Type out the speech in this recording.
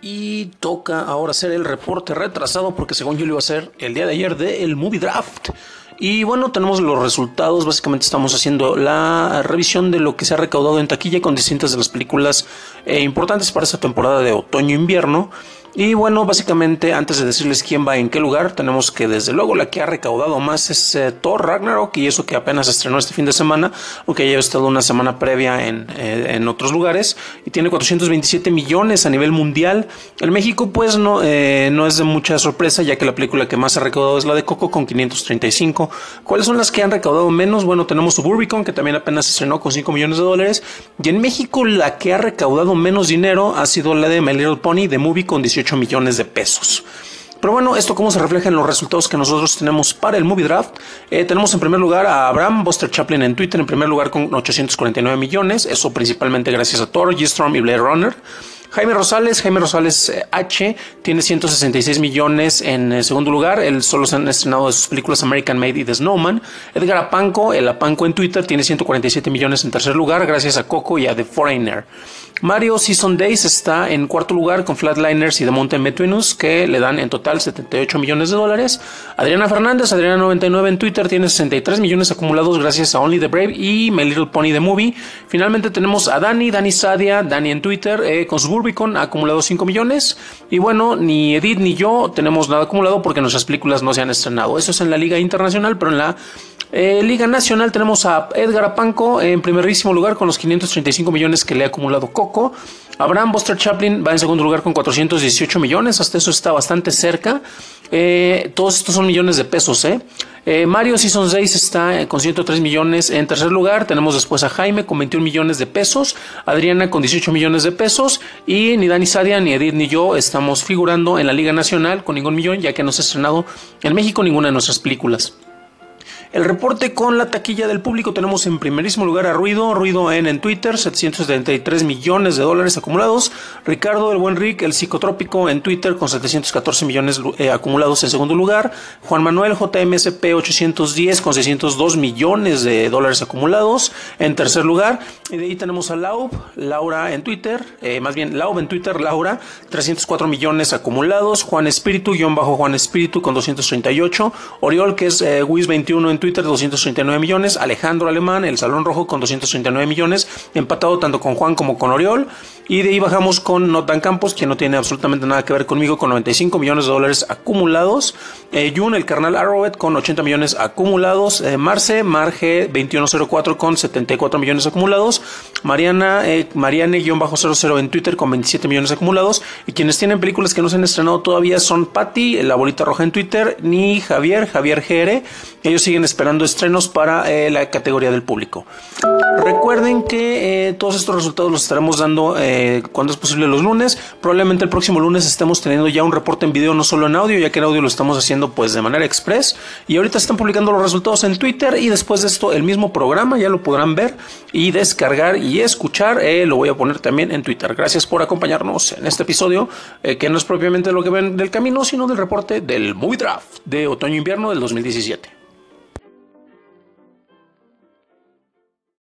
Y toca ahora hacer el reporte retrasado porque según yo lo iba a hacer el día de ayer del Movie Draft. Y bueno, tenemos los resultados. Básicamente estamos haciendo la revisión de lo que se ha recaudado en taquilla con distintas de las películas eh, importantes para esta temporada de otoño-invierno. Y bueno, básicamente antes de decirles quién va en qué lugar, tenemos que desde luego la que ha recaudado más es eh, Thor Ragnarok y eso que apenas estrenó este fin de semana, aunque ya ha estado una semana previa en, eh, en, otros lugares y tiene 427 millones a nivel mundial. En México pues no, eh, no es de mucha sorpresa ya que la película que más ha recaudado es la de Coco con 535. ¿Cuáles son las que han recaudado menos? Bueno, tenemos Suburbicon que también apenas estrenó con 5 millones de dólares y en México la que ha recaudado menos dinero ha sido la de My Little Pony de Movie con 18 millones de pesos. Pero bueno, esto cómo se refleja en los resultados que nosotros tenemos para el Movie Draft. Eh, tenemos en primer lugar a Abraham Buster Chaplin en Twitter, en primer lugar con 849 millones, eso principalmente gracias a Thor, G-Storm y Blade Runner. Jaime Rosales, Jaime Rosales eh, H, tiene 166 millones en eh, segundo lugar. Él solo se han estrenado de sus películas American Made y The Snowman. Edgar Apanco, el Apanco en Twitter, tiene 147 millones en tercer lugar, gracias a Coco y a The Foreigner. Mario Season Days está en cuarto lugar con Flatliners y The Mountain Between Us, que le dan en total 78 millones de dólares. Adriana Fernández, Adriana99 en Twitter, tiene 63 millones acumulados gracias a Only the Brave y My Little Pony The Movie. Finalmente tenemos a Dani, Dani Sadia, Dani en Twitter, eh, con su Burbicon ha acumulado 5 millones. Y bueno, ni Edith ni yo tenemos nada acumulado porque nuestras películas no se han estrenado. Eso es en la Liga Internacional, pero en la eh, Liga Nacional tenemos a Edgar Apanco en primerísimo lugar con los 535 millones que le ha acumulado Coco. Abraham Buster Chaplin va en segundo lugar con 418 millones, hasta eso está bastante cerca. Eh, todos estos son millones de pesos, ¿eh? Eh Mario Season 6 está con 103 millones en tercer lugar. Tenemos después a Jaime con 21 millones de pesos. Adriana con 18 millones de pesos. Y ni Dani Sadia, ni Edith, ni yo estamos figurando en la Liga Nacional con ningún millón, ya que no se ha estrenado en México ninguna de nuestras películas. El reporte con la taquilla del público tenemos en primerísimo lugar a Ruido, Ruido en, en Twitter, 773 millones de dólares acumulados. Ricardo el Buen Rick, el psicotrópico en Twitter con 714 millones eh, acumulados en segundo lugar. Juan Manuel JMSP 810 con 602 millones de dólares acumulados en tercer lugar. Y de ahí tenemos a Laub, Laura en Twitter, eh, más bien Laub en Twitter, Laura, 304 millones acumulados. Juan Espíritu, guion bajo Juan Espíritu con 238. Oriol, que es eh, Wiz21 Twitter 239 millones, Alejandro Alemán, el Salón Rojo con 239 millones, empatado tanto con Juan como con Oriol. Y de ahí bajamos con Notan Campos, que no tiene absolutamente nada que ver conmigo, con 95 millones de dólares acumulados. Eh, Jun, el carnal Arrowhead, con 80 millones acumulados. Eh, Marce, Marge 2104 con 74 millones acumulados. Mariana, eh, Mariane-00 en Twitter con 27 millones acumulados. Y quienes tienen películas que no se han estrenado todavía son Patty, la bolita roja en Twitter, ni Javier, Javier GR. Ellos siguen esperando estrenos para eh, la categoría del público. Recuerden que eh, todos estos resultados los estaremos dando eh, cuando es posible los lunes. Probablemente el próximo lunes estemos teniendo ya un reporte en video, no solo en audio, ya que en audio lo estamos haciendo pues de manera express. Y ahorita están publicando los resultados en Twitter y después de esto el mismo programa ya lo podrán ver y descargar y escuchar. lo voy a poner también en Twitter. Gracias por acompañarnos en este episodio, que no es propiamente lo que ven del camino, sino del reporte del Movie Draft de otoño-invierno del 2017.